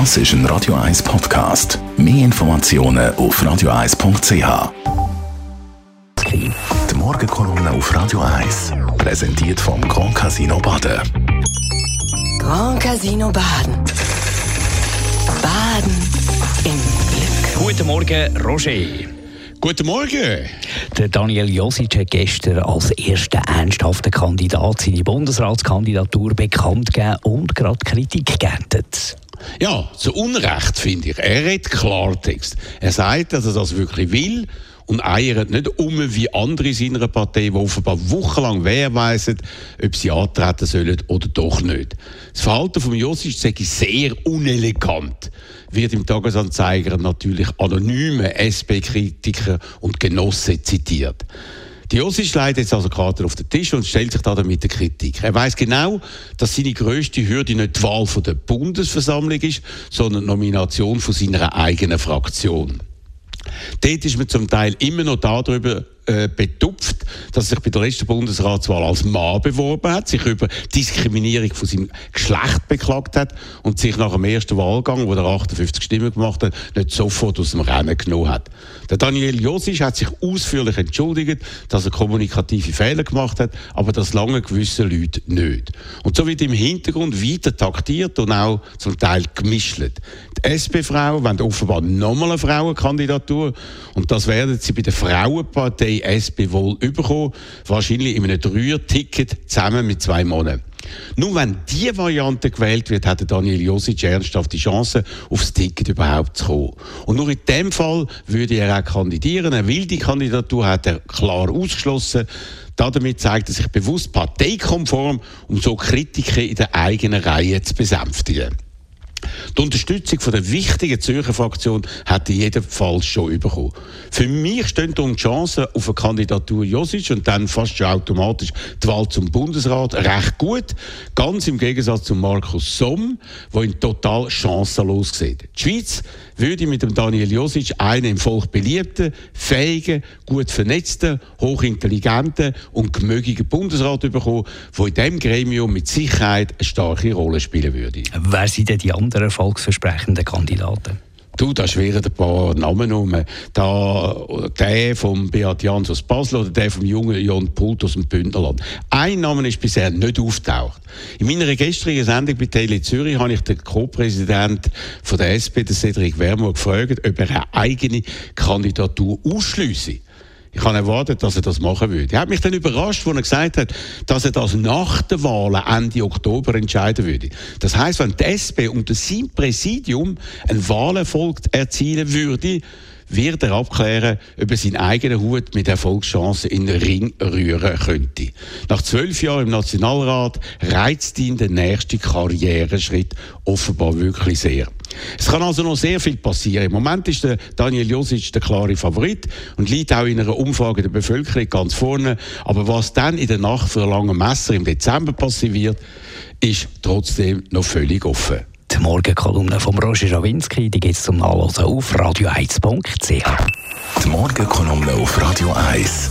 Das ist ein Radio 1 Podcast. Mehr Informationen auf radio1.ch. Die Morgenkolumne auf Radio 1 präsentiert vom Grand Casino Baden. Grand Casino Baden. Baden im Glück. Guten Morgen, Roger. Guten Morgen. Der Daniel Josic hat gestern als erster ernsthafter Kandidat seine Bundesratskandidatur bekannt gegeben und gerade Kritik geerntet. Ja, zu Unrecht finde ich. Er redet Klartext. Er sagt, dass er das wirklich will und eiert nicht um wie andere in seiner Partei, die offenbar wochenlang wehrweisen, ob sie antreten sollen oder doch nicht. Das Verhalten von Josic sage ich sehr unelegant. Wird im Tagesanzeiger natürlich anonyme SP-Kritiker und Genossen zitiert. Die Josic legt jetzt also Karte auf den Tisch und stellt sich da damit der Kritik. Er weiß genau, dass seine grösste Hürde nicht die Wahl von der Bundesversammlung ist, sondern die Nomination von seiner eigenen Fraktion. Dort ist man zum Teil immer noch darüber äh, betupft, dass er sich bei der letzten Bundesratswahl als Mann beworben hat, sich über Diskriminierung von seinem Geschlecht beklagt hat und sich nach dem ersten Wahlgang, wo er 58 Stimmen gemacht hat, nicht sofort aus dem Rennen genommen hat. Der Daniel Josic hat sich ausführlich entschuldigt, dass er kommunikative Fehler gemacht hat, aber das lange gewisse Leute nicht. Und so wird im Hintergrund weiter taktiert und auch zum Teil gemischt. Die SP-Frauen wollen offenbar nochmal eine Frauenkandidatur und das werden sie bei der Frauenpartei SP wohl überkommen, wahrscheinlich in einem Dreier-Ticket zusammen mit zwei Monaten. Nur wenn diese Variante gewählt wird, hat Daniel Josic ernsthaft die Chance, aufs Ticket überhaupt zu kommen. Und nur in dem Fall würde er auch kandidieren. Er will die Kandidatur, hat er klar ausgeschlossen. Damit zeigt er sich bewusst parteikonform, um so Kritiker in der eigenen Reihe zu besänftigen. Die Unterstützung von der wichtigen Zürcher Fraktion jedem Fall schon bekommen. Für mich stehen die Chancen auf eine Kandidatur Josic und dann fast schon automatisch die Wahl zum Bundesrat recht gut. Ganz im Gegensatz zu Markus Somm, der ihn total chancenlos sieht. Die Schweiz würde mit dem Daniel Josic einen im Volk beliebten, fähigen, gut vernetzten, hochintelligenten und gemögigen Bundesrat bekommen, der in diesem Gremium mit Sicherheit eine starke Rolle spielen würde. Wer sind denn die anderen erfolgsversprechenden Kandidaten? Du, da schwirren ein paar Namen um. Da, der vom Beat Jans aus Basel oder der vom jungen Jon Pult aus dem Bündnerland. Ein Name ist bisher nicht auftaucht. In meiner gestrigen Sendung bei Tele Zürich habe ich den Co-Präsident der SP, Cedric Wermo, gefragt, ob er eine eigene Kandidatur ausschließe. Ich habe erwartet, dass er das machen würde. Er hat mich dann überrascht, als er gesagt hat, dass er das nach der Wahl Ende Oktober entscheiden würde. Das heißt, wenn die SP unter seinem Präsidium einen Wahlerfolg erzielen würde, wird er abklären, ob er seinen eigenen Hut mit Erfolgschancen in den Ring rühren könnte. Nach zwölf Jahren im Nationalrat reizt ihn der nächste Karriereschritt offenbar wirklich sehr. Es kann also noch sehr viel passieren. Im Moment ist der Daniel Josic der klare Favorit und liegt auch in einer Umfrage der Bevölkerung ganz vorne. Aber was dann in der Nacht für lange Messer im Dezember passiert, ist trotzdem noch völlig offen. Die Morgenkolumne von Roger Schawinski, die geht zum Nachlesen auf radio1.ch. Die Morgenkolumne auf Radio 1.